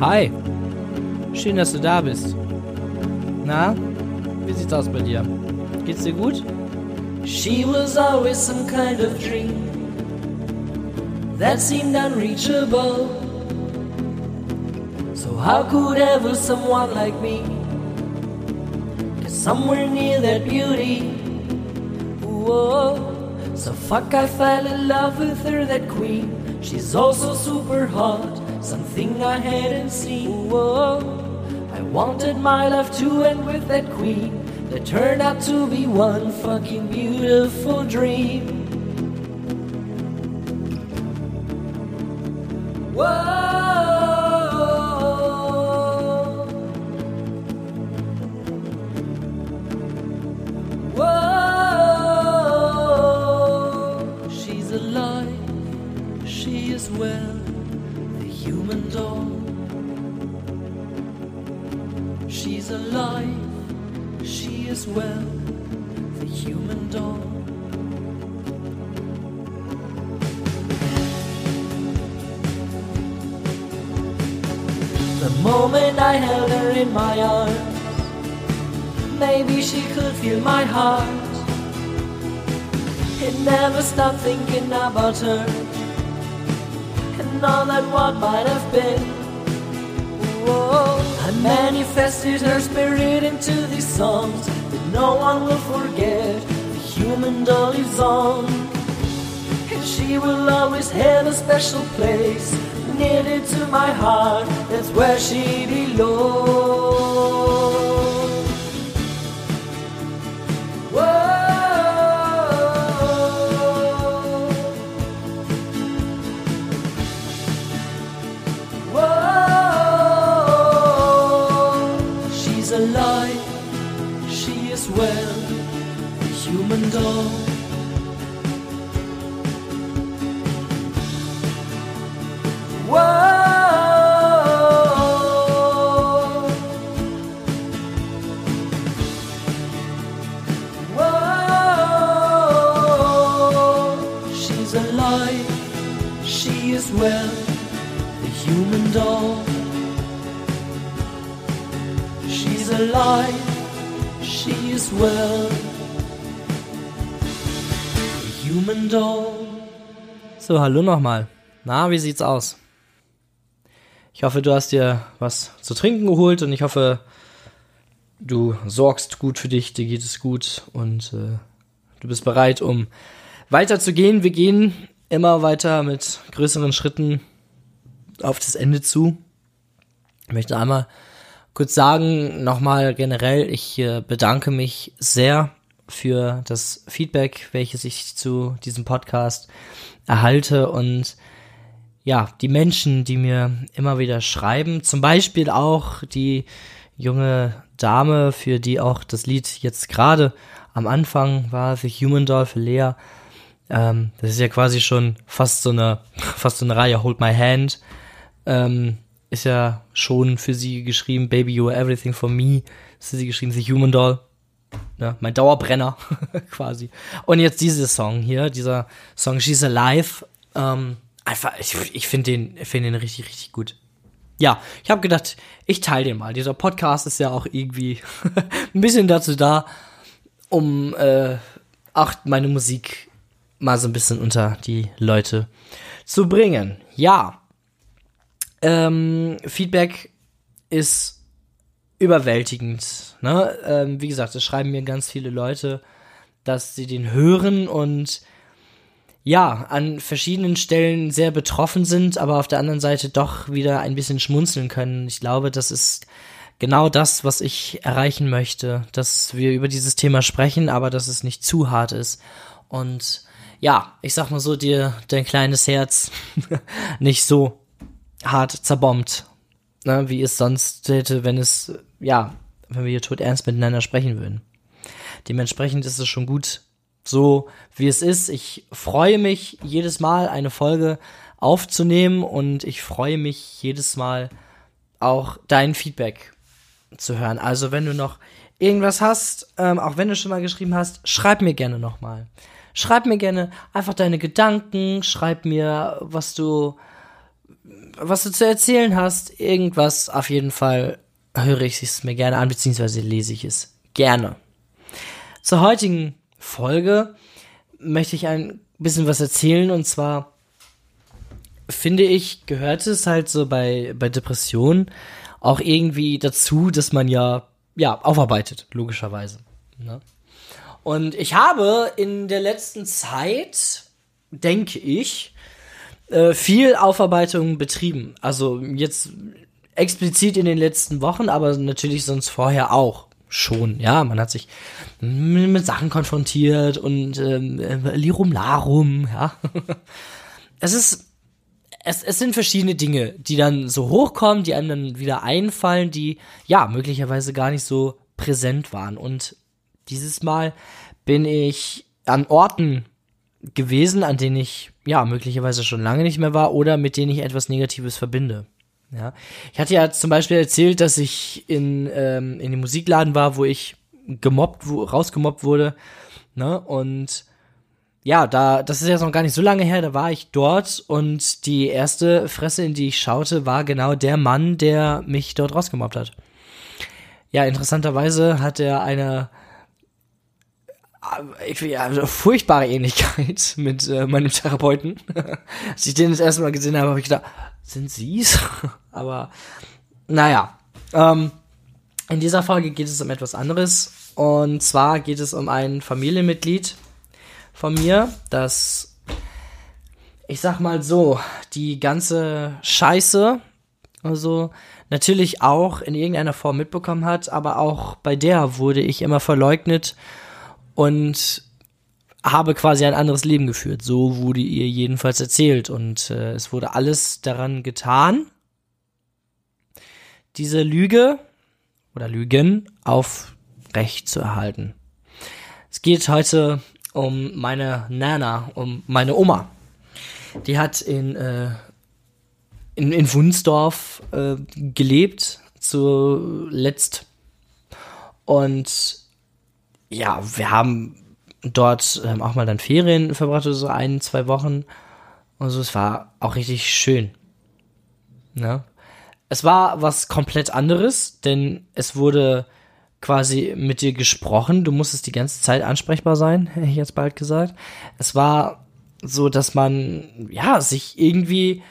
Hi. Schön, dass du da bist. Na, wie sieht's aus bei dir? Geht's dir gut? She was always some kind of dream that seemed unreachable. So how could ever someone like me get somewhere near that beauty? Whoa. So fuck, I fell in love with her, that queen. She's also super hot, something I hadn't seen. Whoa. I wanted my love to end with that queen. That turned out to be one fucking beautiful dream. Whoa. Alive. She is well. The human doll. The moment I held her in my arms, maybe she could feel my heart. It never stopped thinking about her and all that what might have been. I manifested her spirit into these songs that no one will forget. The human doll lives on. And she will always have a special place near to my heart. That's where she belongs. So, hallo nochmal. Na, wie sieht's aus? Ich hoffe, du hast dir was zu trinken geholt und ich hoffe, du sorgst gut für dich, dir geht es gut und äh, du bist bereit, um weiterzugehen. Wir gehen immer weiter mit größeren Schritten auf das Ende zu. Ich möchte einmal kurz sagen, nochmal generell, ich äh, bedanke mich sehr für das Feedback, welches ich zu diesem Podcast erhalte und ja, die Menschen, die mir immer wieder schreiben, zum Beispiel auch die junge Dame, für die auch das Lied jetzt gerade am Anfang war, The Human Doll für Lea. Ähm, das ist ja quasi schon fast so eine, fast so eine Reihe, Hold My Hand. Ähm, ist ja schon für sie geschrieben, Baby You Are Everything for Me. Ist für sie geschrieben, The Human Doll. Ja, mein Dauerbrenner quasi. Und jetzt dieser Song hier, dieser Song She's Alive. Ähm, einfach, ich, ich finde den, finde den richtig, richtig gut. Ja, ich habe gedacht, ich teile den mal. Dieser Podcast ist ja auch irgendwie ein bisschen dazu da, um äh, auch meine Musik mal so ein bisschen unter die Leute zu bringen. Ja, ähm, Feedback ist überwältigend. Ne? Ähm, wie gesagt, es schreiben mir ganz viele Leute, dass sie den hören und ja, an verschiedenen Stellen sehr betroffen sind, aber auf der anderen Seite doch wieder ein bisschen schmunzeln können. Ich glaube, das ist genau das, was ich erreichen möchte, dass wir über dieses Thema sprechen, aber dass es nicht zu hart ist. Und ja, ich sag mal so, dir dein kleines Herz nicht so hart zerbombt, ne, wie es sonst hätte, wenn es, ja, wenn wir hier tot ernst miteinander sprechen würden. Dementsprechend ist es schon gut, so wie es ist. Ich freue mich jedes Mal eine Folge aufzunehmen und ich freue mich jedes Mal auch dein Feedback zu hören. Also wenn du noch irgendwas hast, ähm, auch wenn du schon mal geschrieben hast, schreib mir gerne nochmal. Schreib mir gerne einfach deine Gedanken, schreib mir, was du was du zu erzählen hast, irgendwas, auf jeden Fall höre ich es mir gerne an, beziehungsweise lese ich es gerne. Zur heutigen Folge möchte ich ein bisschen was erzählen und zwar finde ich, gehört es halt so bei, bei Depressionen auch irgendwie dazu, dass man ja, ja, aufarbeitet, logischerweise. Ne? Und ich habe in der letzten Zeit, denke ich, äh, viel Aufarbeitung betrieben. Also jetzt explizit in den letzten Wochen, aber natürlich sonst vorher auch schon. Ja, man hat sich mit Sachen konfrontiert und ähm, Lirum Larum, ja. es ist, es, es sind verschiedene Dinge, die dann so hochkommen, die einem dann wieder einfallen, die ja möglicherweise gar nicht so präsent waren. Und dieses Mal bin ich an Orten gewesen, an denen ich ja möglicherweise schon lange nicht mehr war oder mit denen ich etwas Negatives verbinde. Ja, ich hatte ja zum Beispiel erzählt, dass ich in ähm, in dem Musikladen war, wo ich gemobbt, wo, rausgemobbt wurde, ne? Und ja, da, das ist jetzt noch gar nicht so lange her, da war ich dort und die erste Fresse, in die ich schaute, war genau der Mann, der mich dort rausgemobbt hat. Ja, interessanterweise hat er eine ja, furchtbare Ähnlichkeit mit äh, meinem Therapeuten. Als ich den das erste Mal gesehen habe, habe ich gedacht, sind Sie's? Aber naja. Ähm, in dieser Folge geht es um etwas anderes. Und zwar geht es um ein Familienmitglied von mir, das, ich sag mal so, die ganze Scheiße, also natürlich auch in irgendeiner Form mitbekommen hat, aber auch bei der wurde ich immer verleugnet und habe quasi ein anderes Leben geführt. So wurde ihr jedenfalls erzählt und äh, es wurde alles daran getan, diese Lüge oder Lügen aufrecht zu erhalten. Es geht heute um meine Nana, um meine Oma. Die hat in, äh, in, in Wunsdorf äh, gelebt, zuletzt. Und ja, wir haben dort ähm, auch mal dann Ferien verbracht, so ein, zwei Wochen. Und so, es war auch richtig schön. Ne? Es war was komplett anderes, denn es wurde quasi mit dir gesprochen. Du musstest die ganze Zeit ansprechbar sein, hätte ich jetzt bald gesagt. Es war so, dass man, ja, sich irgendwie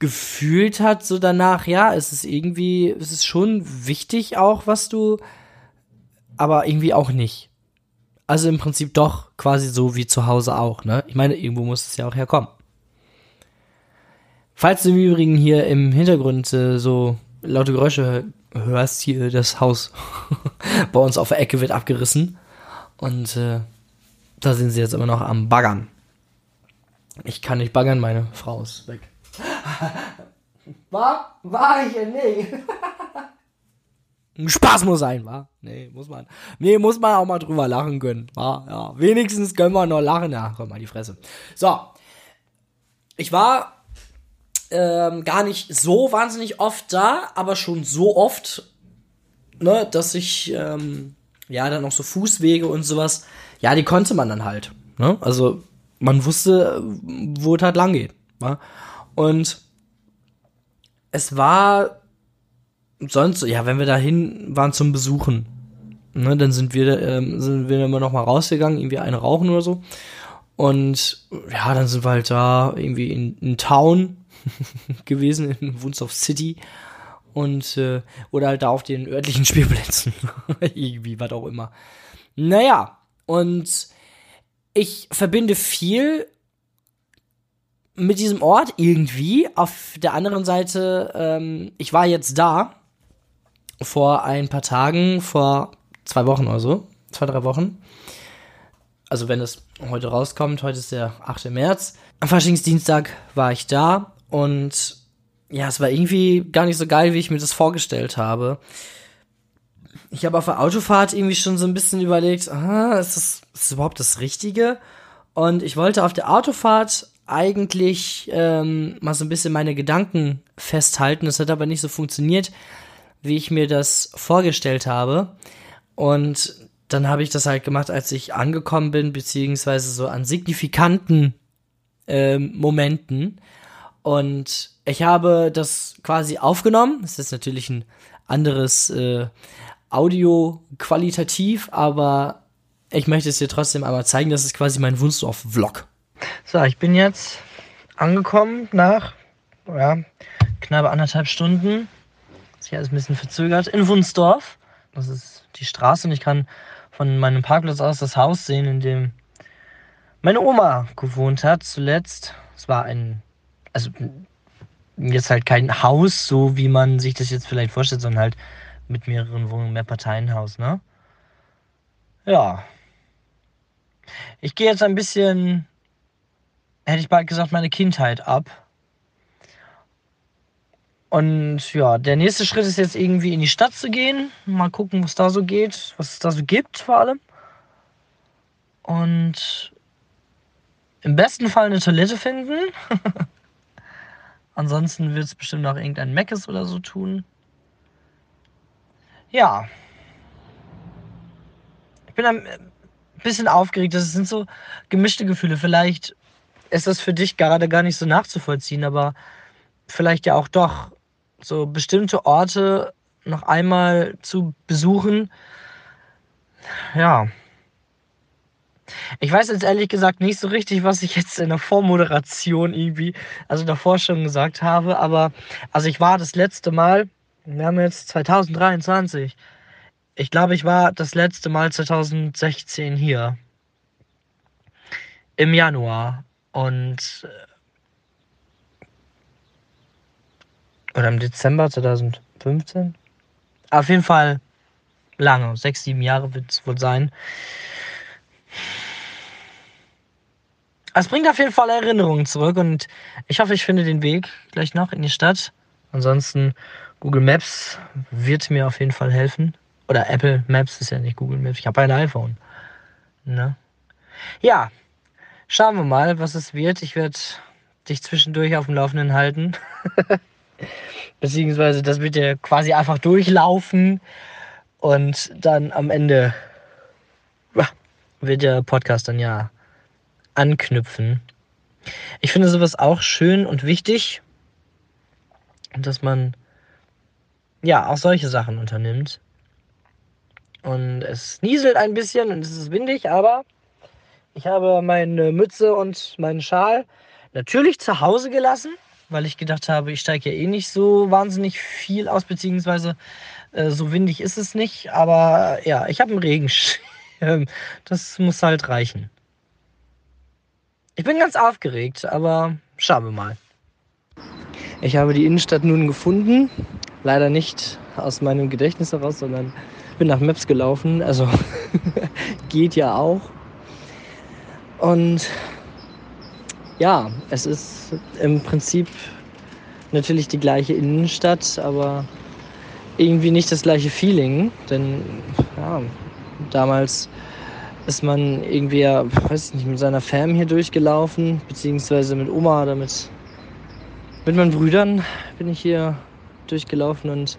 gefühlt hat, so danach, ja, es ist irgendwie, es ist schon wichtig auch, was du, aber irgendwie auch nicht. Also im Prinzip doch quasi so wie zu Hause auch, ne? Ich meine, irgendwo muss es ja auch herkommen. Falls du im Übrigen hier im Hintergrund äh, so laute Geräusche hörst, hier das Haus bei uns auf der Ecke wird abgerissen. Und äh, da sind sie jetzt immer noch am Baggern. Ich kann nicht baggern, meine Frau ist weg. War? War ich nicht. Spaß muss sein, wa? Nee, muss man. Nee, muss man auch mal drüber lachen können, wa? Ja, wenigstens können wir noch lachen. Ja, komm mal die Fresse. So. Ich war ähm, gar nicht so wahnsinnig oft da, aber schon so oft, ne, dass ich, ähm, ja, dann noch so Fußwege und sowas, ja, die konnte man dann halt, ne? Also, man wusste, wo es halt lang geht, wa? Und es war sonst, ja, wenn wir dahin waren zum Besuchen, ne, dann sind wir, ähm, sind wir immer noch mal rausgegangen, irgendwie eine rauchen oder so. Und ja, dann sind wir halt da irgendwie in, in Town gewesen, in Wunsdorf City. Und, äh, oder halt da auf den örtlichen Spielplätzen. irgendwie, was auch immer. Naja, und ich verbinde viel mit diesem Ort irgendwie. Auf der anderen Seite, ähm, ich war jetzt da vor ein paar Tagen, vor zwei Wochen oder so, zwei, drei Wochen. Also wenn es heute rauskommt, heute ist der 8. März. Am Faschingsdienstag war ich da und ja, es war irgendwie gar nicht so geil, wie ich mir das vorgestellt habe. Ich habe auf der Autofahrt irgendwie schon so ein bisschen überlegt, ah, ist das, ist das überhaupt das Richtige? Und ich wollte auf der Autofahrt eigentlich ähm, mal so ein bisschen meine Gedanken festhalten. Das hat aber nicht so funktioniert, wie ich mir das vorgestellt habe. Und dann habe ich das halt gemacht, als ich angekommen bin, beziehungsweise so an signifikanten ähm, Momenten. Und ich habe das quasi aufgenommen. Es ist natürlich ein anderes äh, Audio qualitativ, aber ich möchte es dir trotzdem einmal zeigen. Das ist quasi mein Wunsdorf-Vlog. So, ich bin jetzt angekommen nach ja, knapp anderthalb Stunden. Sich alles ein bisschen verzögert in Wunsdorf. Das ist die Straße und ich kann von meinem Parkplatz aus das Haus sehen, in dem meine Oma gewohnt hat zuletzt. Es war ein, also jetzt halt kein Haus, so wie man sich das jetzt vielleicht vorstellt, sondern halt mit mehreren Wohnungen, mehr Parteienhaus, ne? Ja. Ich gehe jetzt ein bisschen, hätte ich bald gesagt, meine Kindheit ab. Und ja, der nächste Schritt ist jetzt irgendwie in die Stadt zu gehen. Mal gucken, was da so geht, was es da so gibt vor allem. Und im besten Fall eine Toilette finden. Ansonsten wird es bestimmt noch irgendein Meckes oder so tun. Ja. Ich bin ein bisschen aufgeregt. Das sind so gemischte Gefühle. Vielleicht ist das für dich gerade gar nicht so nachzuvollziehen, aber vielleicht ja auch doch. So bestimmte Orte noch einmal zu besuchen. Ja, ich weiß jetzt ehrlich gesagt nicht so richtig, was ich jetzt in der Vormoderation irgendwie, also davor schon gesagt habe, aber also ich war das letzte Mal, wir haben jetzt 2023. Ich glaube, ich war das letzte Mal 2016 hier. Im Januar. Und. Äh, oder im Dezember 2015. Auf jeden Fall lange. Sechs, sieben Jahre wird es wohl sein. Es bringt auf jeden Fall Erinnerungen zurück und ich hoffe, ich finde den Weg gleich noch in die Stadt. Ansonsten Google Maps wird mir auf jeden Fall helfen. Oder Apple Maps ist ja nicht Google Maps. Ich habe ein iPhone. Ne? Ja, schauen wir mal, was es wird. Ich werde dich zwischendurch auf dem Laufenden halten. Beziehungsweise das wird ja quasi einfach durchlaufen. Und dann am Ende wird der Podcast dann ja anknüpfen. Ich finde sowas auch schön und wichtig, dass man ja auch solche Sachen unternimmt. Und es nieselt ein bisschen und es ist windig, aber ich habe meine Mütze und meinen Schal natürlich zu Hause gelassen, weil ich gedacht habe, ich steige ja eh nicht so wahnsinnig viel aus, beziehungsweise äh, so windig ist es nicht. Aber ja, ich habe einen Regenschirm. Das muss halt reichen. Ich bin ganz aufgeregt, aber schauen wir mal. Ich habe die Innenstadt nun gefunden. Leider nicht aus meinem Gedächtnis heraus, sondern bin nach Maps gelaufen. Also geht ja auch. Und ja, es ist im Prinzip natürlich die gleiche Innenstadt, aber irgendwie nicht das gleiche Feeling. Denn ja, damals ist man irgendwie, ja, weiß ich nicht, mit seiner Fam hier durchgelaufen, beziehungsweise mit Oma oder mit, mit meinen Brüdern bin ich hier durchgelaufen und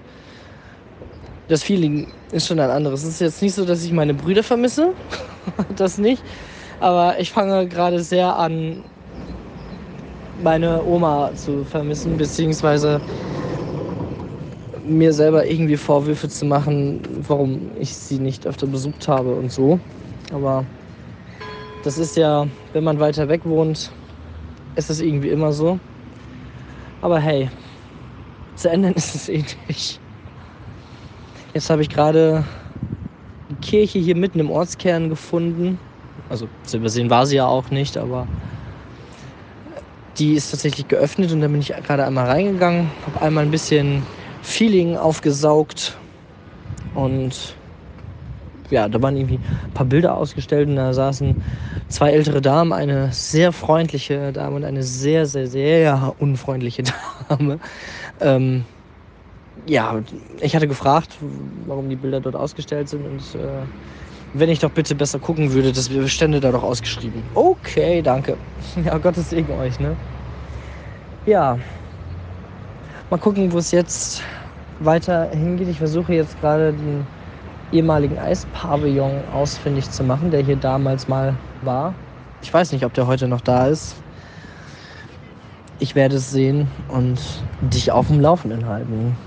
das Feeling ist schon ein anderes. Es ist jetzt nicht so, dass ich meine Brüder vermisse, das nicht, aber ich fange gerade sehr an, meine Oma zu vermissen, beziehungsweise mir selber irgendwie Vorwürfe zu machen, warum ich sie nicht öfter besucht habe und so. Aber das ist ja, wenn man weiter weg wohnt, ist es irgendwie immer so. Aber hey, zu ändern ist es eh nicht. Jetzt habe ich gerade die Kirche hier mitten im Ortskern gefunden. Also zu übersehen war sie ja auch nicht, aber die ist tatsächlich geöffnet und da bin ich gerade einmal reingegangen, habe einmal ein bisschen Feeling aufgesaugt und ja, da waren irgendwie ein paar Bilder ausgestellt und da saßen zwei ältere Damen, eine sehr freundliche Dame und eine sehr, sehr, sehr unfreundliche Dame. Ähm, ja, ich hatte gefragt, warum die Bilder dort ausgestellt sind und äh, wenn ich doch bitte besser gucken würde, das stände da doch ausgeschrieben. Okay, danke. Ja, Gottes Segen euch, ne? Ja. Mal gucken, wo es jetzt weiter hingeht. Ich versuche jetzt gerade den ehemaligen Eispavillon ausfindig zu machen, der hier damals mal war. Ich weiß nicht, ob der heute noch da ist. ich werde es sehen und dich auf dem Laufenden halten.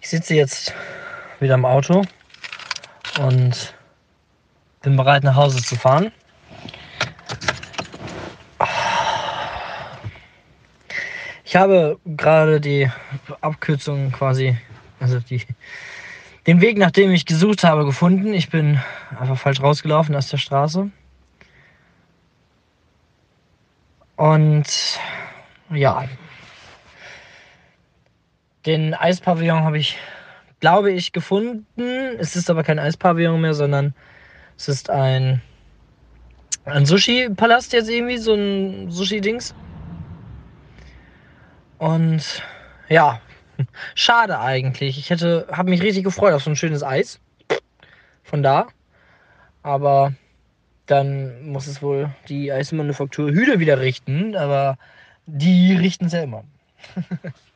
Ich sitze jetzt wieder im Auto und bin bereit nach Hause zu fahren. Ich habe gerade die Abkürzung quasi, also die, den Weg, nach dem ich gesucht habe, gefunden. Ich bin einfach falsch rausgelaufen aus der Straße. Und ja, den Eispavillon habe ich, glaube ich, gefunden. Es ist aber kein Eispavillon mehr, sondern es ist ein, ein Sushi-Palast jetzt irgendwie, so ein Sushi-Dings. Und ja, schade eigentlich. Ich hätte, habe mich richtig gefreut auf so ein schönes Eis. Von da. Aber dann muss es wohl die Eismanufaktur Hüde wieder richten. Aber die richten es ja immer.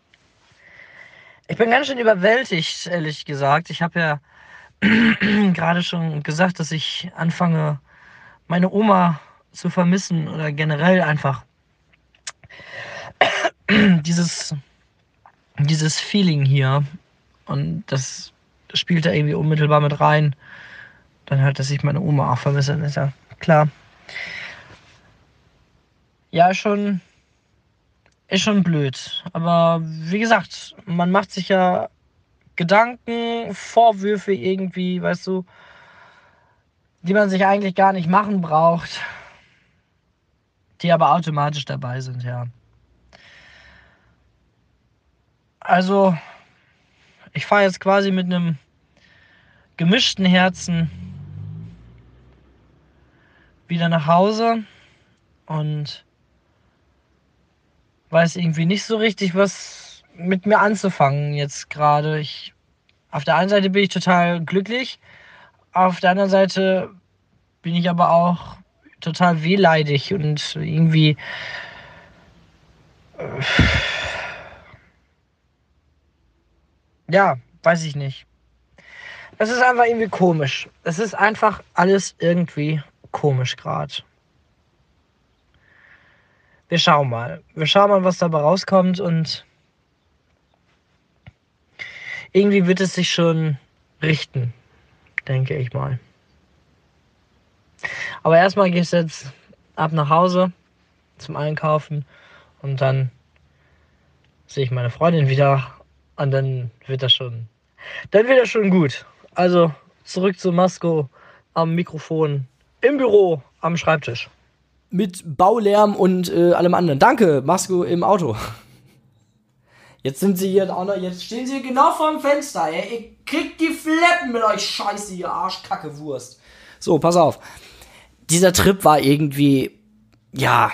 ich bin ganz schön überwältigt, ehrlich gesagt. Ich habe ja gerade schon gesagt, dass ich anfange, meine Oma zu vermissen oder generell einfach dieses, dieses Feeling hier. Und das spielt da irgendwie unmittelbar mit rein. Dann halt, dass ich meine Oma auch vermisse, ist ja klar. Ja, schon. Ist schon blöd. Aber wie gesagt, man macht sich ja Gedanken, Vorwürfe irgendwie, weißt du, die man sich eigentlich gar nicht machen braucht, die aber automatisch dabei sind, ja. Also, ich fahre jetzt quasi mit einem gemischten Herzen wieder nach Hause und weiß irgendwie nicht so richtig, was mit mir anzufangen jetzt gerade. Ich auf der einen Seite bin ich total glücklich, auf der anderen Seite bin ich aber auch total wehleidig und irgendwie äh, ja, weiß ich nicht. Es ist einfach irgendwie komisch. Es ist einfach alles irgendwie komisch gerade. Wir schauen mal. Wir schauen mal, was dabei rauskommt und irgendwie wird es sich schon richten, denke ich mal. Aber erstmal gehe ich jetzt ab nach Hause zum Einkaufen und dann sehe ich meine Freundin wieder und dann wird das schon, dann wird das schon gut. Also zurück zu Masko am Mikrofon, im Büro, am Schreibtisch. Mit Baulärm und äh, allem anderen. Danke, Masko im Auto. Jetzt sind sie hier auch noch, jetzt stehen sie genau vorm Fenster. Ey. Ihr kriegt die Fleppen mit euch Scheiße, ihr Arschkacke Wurst. So, pass auf. Dieser Trip war irgendwie, ja,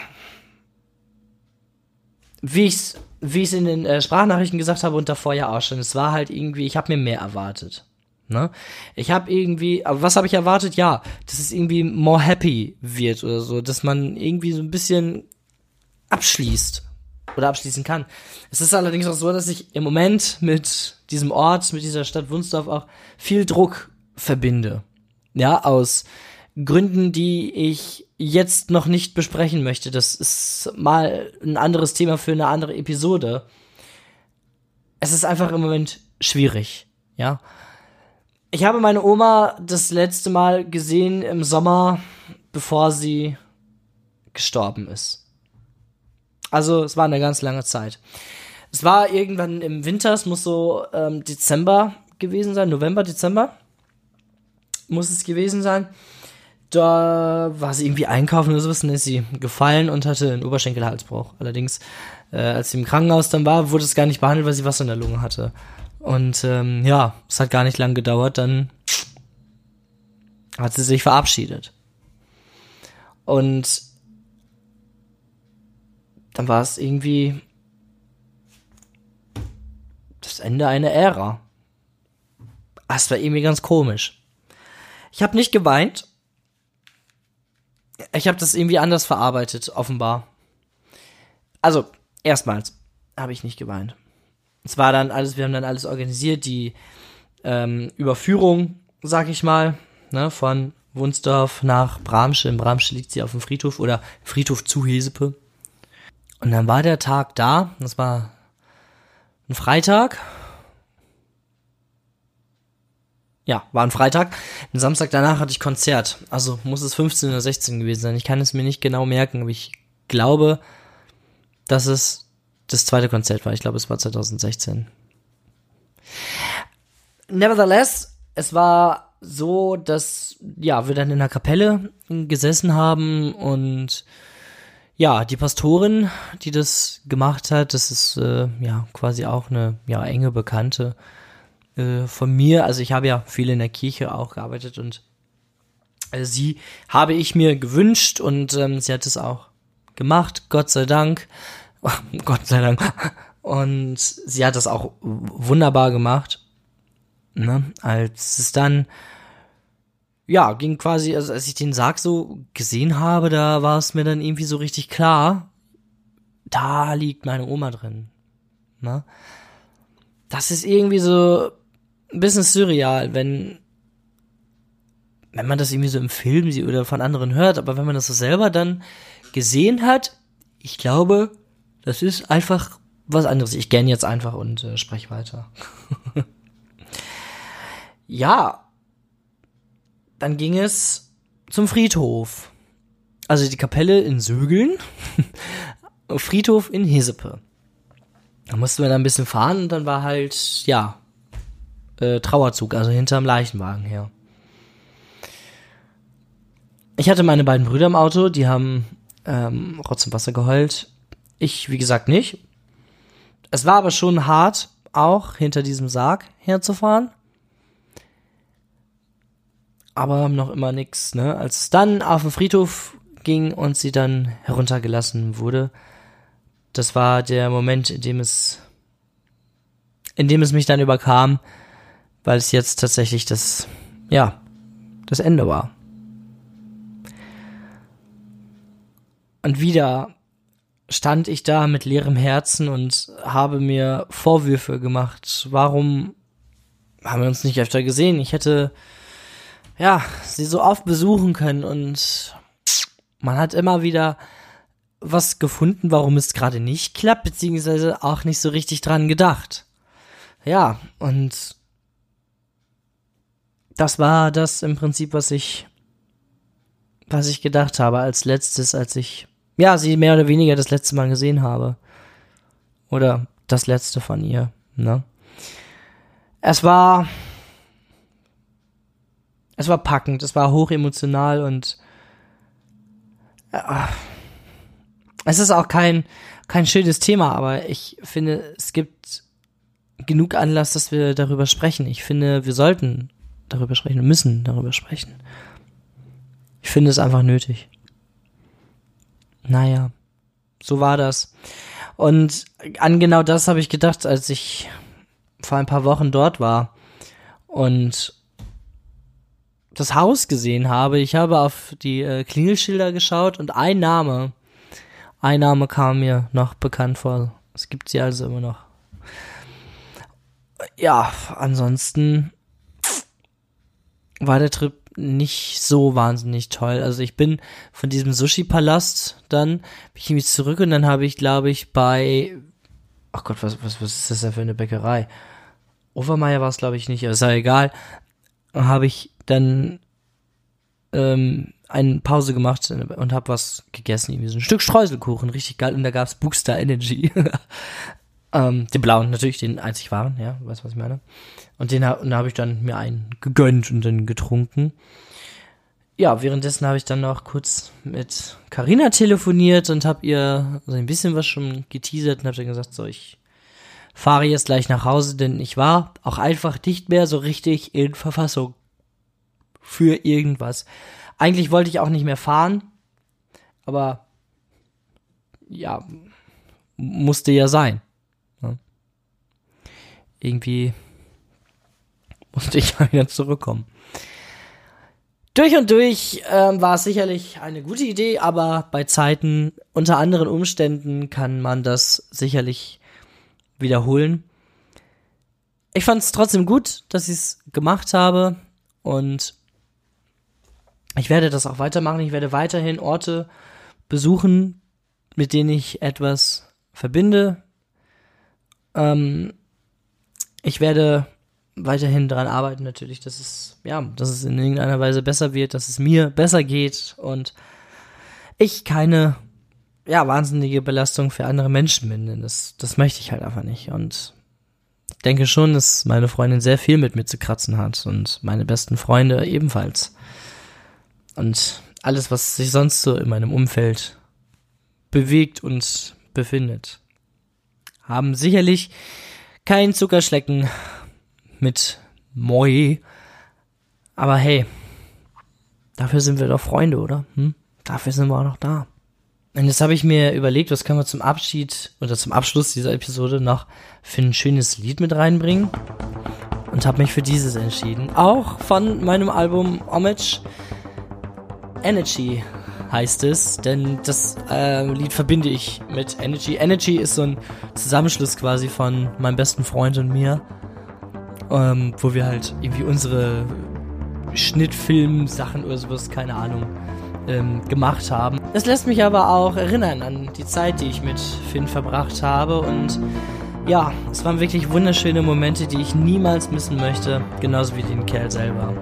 wie ich's wie in den äh, Sprachnachrichten gesagt habe und davor ja auch schon, es war halt irgendwie, ich habe mir mehr erwartet. Ne? Ich habe irgendwie, aber was habe ich erwartet? Ja, dass es irgendwie more happy wird oder so, dass man irgendwie so ein bisschen abschließt oder abschließen kann. Es ist allerdings auch so, dass ich im Moment mit diesem Ort, mit dieser Stadt Wunsdorf auch viel Druck verbinde. Ja, aus Gründen, die ich jetzt noch nicht besprechen möchte. Das ist mal ein anderes Thema für eine andere Episode. Es ist einfach im Moment schwierig, ja. Ich habe meine Oma das letzte Mal gesehen im Sommer, bevor sie gestorben ist. Also es war eine ganz lange Zeit. Es war irgendwann im Winter, es muss so ähm, Dezember gewesen sein, November, Dezember muss es gewesen sein da war sie irgendwie einkaufen oder sowas und ist sie gefallen und hatte einen Oberschenkelhalsbruch. Allerdings, äh, als sie im Krankenhaus dann war, wurde es gar nicht behandelt, weil sie Wasser in der Lunge hatte. Und ähm, ja, es hat gar nicht lang gedauert, dann hat sie sich verabschiedet. Und dann war es irgendwie das Ende einer Ära. Das war irgendwie ganz komisch. Ich habe nicht geweint, ich habe das irgendwie anders verarbeitet, offenbar. Also, erstmals habe ich nicht geweint. Es war dann alles, wir haben dann alles organisiert, die ähm, Überführung, sag ich mal, ne, von Wunsdorf nach Bramsche. In Bramsche liegt sie auf dem Friedhof oder Friedhof zu Hesepe. Und dann war der Tag da, das war ein Freitag. Ja, war ein Freitag. Den Samstag danach hatte ich Konzert. Also muss es 15 oder 16 gewesen sein. Ich kann es mir nicht genau merken, aber ich glaube, dass es das zweite Konzert war. Ich glaube, es war 2016. Nevertheless, es war so, dass ja, wir dann in der Kapelle gesessen haben und ja, die Pastorin, die das gemacht hat, das ist äh, ja quasi auch eine ja enge Bekannte äh, von mir. Also ich habe ja viel in der Kirche auch gearbeitet und äh, sie habe ich mir gewünscht und ähm, sie hat es auch gemacht, Gott sei Dank. Gott sei Dank. Und sie hat das auch wunderbar gemacht. Ne? Als es dann ja, ging quasi, also als ich den Sarg so gesehen habe, da war es mir dann irgendwie so richtig klar, da liegt meine Oma drin. Ne? Das ist irgendwie so ein bisschen surreal, wenn, wenn man das irgendwie so im Film sieht oder von anderen hört, aber wenn man das so selber dann gesehen hat, ich glaube, das ist einfach was anderes. Ich gern jetzt einfach und äh, spreche weiter. ja, dann ging es zum Friedhof. Also die Kapelle in Sögeln, Friedhof in Hesepe. Da mussten wir dann ein bisschen fahren und dann war halt, ja, äh, Trauerzug, also hinterm Leichenwagen her. Ich hatte meine beiden Brüder im Auto, die haben ähm, Rotz und Wasser geheult. Ich, wie gesagt, nicht. Es war aber schon hart, auch hinter diesem Sarg herzufahren aber noch immer nix, ne? Als es dann auf den Friedhof ging und sie dann heruntergelassen wurde, das war der Moment, in dem es, in dem es mich dann überkam, weil es jetzt tatsächlich das, ja, das Ende war. Und wieder stand ich da mit leerem Herzen und habe mir Vorwürfe gemacht. Warum haben wir uns nicht öfter gesehen? Ich hätte ja, sie so oft besuchen können und man hat immer wieder was gefunden, warum es gerade nicht klappt, beziehungsweise auch nicht so richtig dran gedacht. Ja, und das war das im Prinzip, was ich, was ich gedacht habe als letztes, als ich, ja, sie mehr oder weniger das letzte Mal gesehen habe. Oder das letzte von ihr, ne? Es war, es war packend, es war hochemotional und äh, es ist auch kein, kein schönes Thema, aber ich finde, es gibt genug Anlass, dass wir darüber sprechen. Ich finde, wir sollten darüber sprechen, müssen darüber sprechen. Ich finde es einfach nötig. Naja, so war das. Und an genau das habe ich gedacht, als ich vor ein paar Wochen dort war und das Haus gesehen habe. Ich habe auf die äh, Klingelschilder geschaut und ein Name, ein Name kam mir noch bekannt vor. Es gibt sie also immer noch. Ja, ansonsten war der Trip nicht so wahnsinnig toll. Also ich bin von diesem Sushi-Palast dann, bin ich mich zurück und dann habe ich, glaube ich, bei, ach Gott, was, was, was ist das denn für eine Bäckerei? Overmeier war es, glaube ich, nicht, aber ist ja egal. Habe ich dann ähm, eine Pause gemacht und habe was gegessen, irgendwie so ein Stück Streuselkuchen, richtig geil. Und da gab's Bookstar Energy. ähm, den blauen, natürlich, den einzig waren, ja, weißt du, was ich meine. Und den und da habe ich dann mir einen gegönnt und dann getrunken. Ja, währenddessen habe ich dann noch kurz mit Carina telefoniert und habe ihr so ein bisschen was schon geteasert und habe dann gesagt, so, ich fahre jetzt gleich nach Hause, denn ich war auch einfach nicht mehr so richtig in Verfassung für irgendwas. Eigentlich wollte ich auch nicht mehr fahren, aber ja, musste ja sein. Irgendwie musste ich mal wieder zurückkommen. Durch und durch ähm, war es sicherlich eine gute Idee, aber bei Zeiten unter anderen Umständen kann man das sicherlich wiederholen. Ich fand es trotzdem gut, dass ich es gemacht habe und ich werde das auch weitermachen. Ich werde weiterhin Orte besuchen, mit denen ich etwas verbinde. Ähm, ich werde weiterhin daran arbeiten, natürlich, dass es, ja, dass es in irgendeiner Weise besser wird, dass es mir besser geht und ich keine, ja, wahnsinnige Belastung für andere Menschen bin. Denn das, das möchte ich halt einfach nicht. Und ich denke schon, dass meine Freundin sehr viel mit mir zu kratzen hat und meine besten Freunde ebenfalls. Und alles, was sich sonst so in meinem Umfeld bewegt und befindet, haben sicherlich kein Zuckerschlecken mit Moi. Aber hey, dafür sind wir doch Freunde, oder? Hm? Dafür sind wir auch noch da. Und jetzt habe ich mir überlegt, was können wir zum Abschied oder zum Abschluss dieser Episode noch für ein schönes Lied mit reinbringen. Und habe mich für dieses entschieden. Auch von meinem Album Homage Energy heißt es, denn das äh, Lied verbinde ich mit Energy. Energy ist so ein Zusammenschluss quasi von meinem besten Freund und mir, ähm, wo wir halt irgendwie unsere Schnittfilm-Sachen oder sowas, keine Ahnung, ähm, gemacht haben. Das lässt mich aber auch erinnern an die Zeit, die ich mit Finn verbracht habe und ja, es waren wirklich wunderschöne Momente, die ich niemals missen möchte, genauso wie den Kerl selber.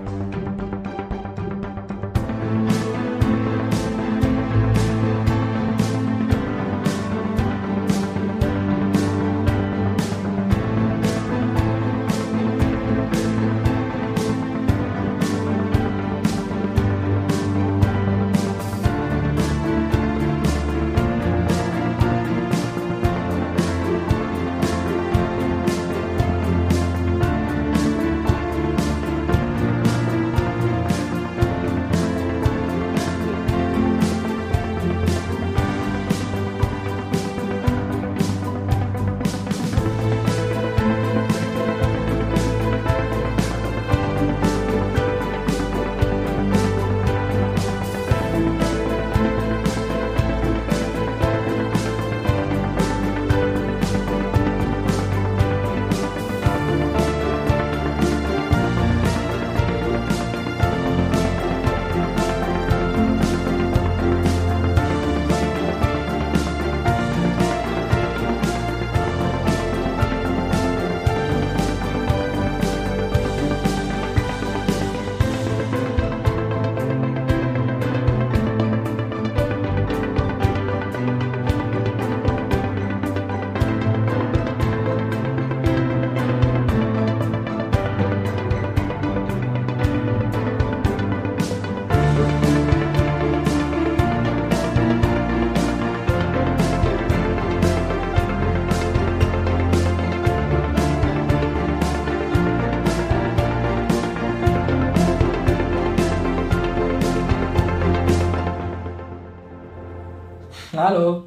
Hallo.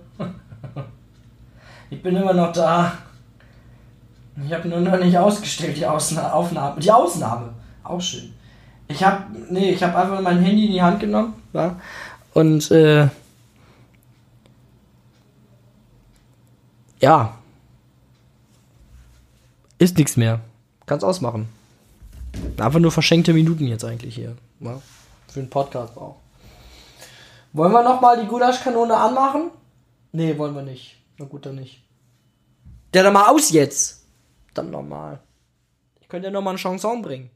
Ich bin immer noch da. Ich habe nur noch nicht ausgestellt, die Ausna Aufnahme. Die Ausnahme. Auch schön. Ich habe nee, ich einfach mein Handy in die Hand genommen, ja, und äh, ja, ist nichts mehr. Kannst ausmachen. Einfach nur verschenkte Minuten jetzt eigentlich hier, ja, für einen Podcast auch. Wollen wir nochmal die Gulaschkanone anmachen? Nee, wollen wir nicht. Na gut, dann nicht. Der doch mal aus jetzt. Dann nochmal. Ich könnte ja nochmal einen Chanson bringen.